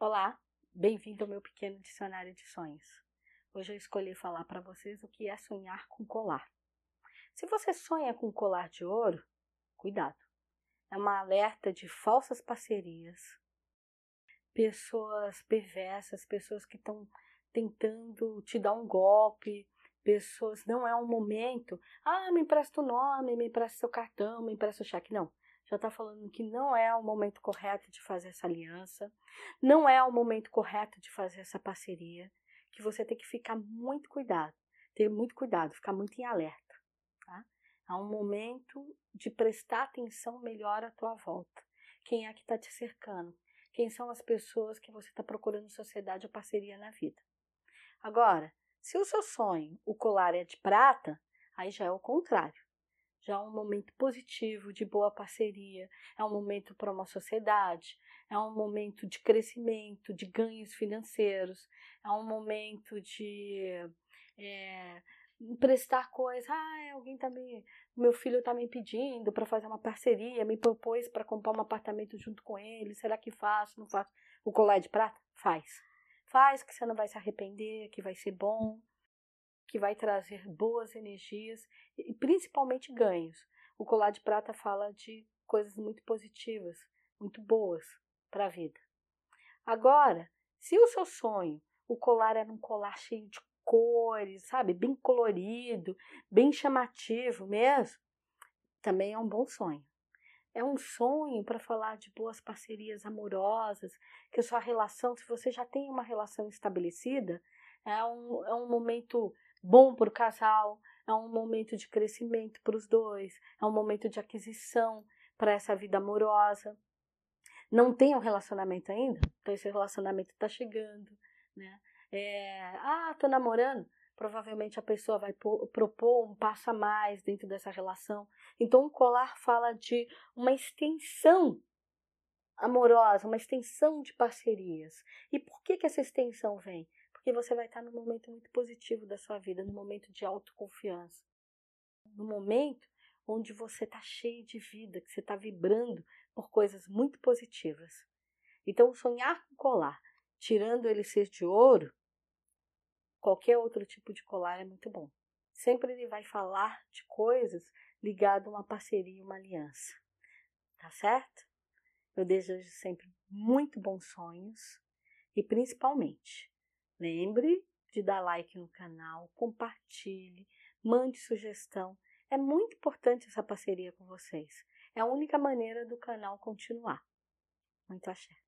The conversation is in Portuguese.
Olá, bem-vindo ao meu pequeno dicionário de sonhos. Hoje eu escolhi falar para vocês o que é sonhar com colar. Se você sonha com colar de ouro, cuidado. É uma alerta de falsas parcerias, pessoas perversas, pessoas que estão tentando te dar um golpe, pessoas. Não é um momento, ah, me empresta o nome, me empresta seu cartão, me empresta o cheque. Não já está falando que não é o momento correto de fazer essa aliança, não é o momento correto de fazer essa parceria, que você tem que ficar muito cuidado, ter muito cuidado, ficar muito em alerta. Tá? É um momento de prestar atenção melhor à tua volta. Quem é que está te cercando? Quem são as pessoas que você está procurando sociedade ou parceria na vida? Agora, se o seu sonho, o colar é de prata, aí já é o contrário já é um momento positivo, de boa parceria, é um momento para uma sociedade, é um momento de crescimento, de ganhos financeiros, é um momento de é, emprestar coisas. Ah, alguém tá me. Meu filho está me pedindo para fazer uma parceria, me propôs para comprar um apartamento junto com ele. Será que faço? Não faço? O colar de prata? Faz. Faz que você não vai se arrepender, que vai ser bom que vai trazer boas energias e principalmente ganhos. O colar de prata fala de coisas muito positivas, muito boas para a vida. Agora, se o seu sonho, o colar era um colar cheio de cores, sabe, bem colorido, bem chamativo mesmo, também é um bom sonho. É um sonho para falar de boas parcerias amorosas, que a sua relação, se você já tem uma relação estabelecida, é um, é um momento bom para o casal, é um momento de crescimento para os dois, é um momento de aquisição para essa vida amorosa. Não tem um relacionamento ainda? Então esse relacionamento está chegando, né? É, ah, tô namorando. Provavelmente a pessoa vai propor um passo a mais dentro dessa relação. Então o colar fala de uma extensão amorosa, uma extensão de parcerias. E por que, que essa extensão vem? Porque você vai estar num momento muito positivo da sua vida, no momento de autoconfiança, no momento onde você está cheio de vida, que você está vibrando por coisas muito positivas. Então, sonhar com colar, tirando ele ser de ouro, qualquer outro tipo de colar é muito bom. Sempre ele vai falar de coisas ligadas a uma parceria, uma aliança. Tá certo? Eu desejo sempre muito bons sonhos e principalmente Lembre de dar like no canal, compartilhe, mande sugestão. É muito importante essa parceria com vocês. É a única maneira do canal continuar. Muito axé.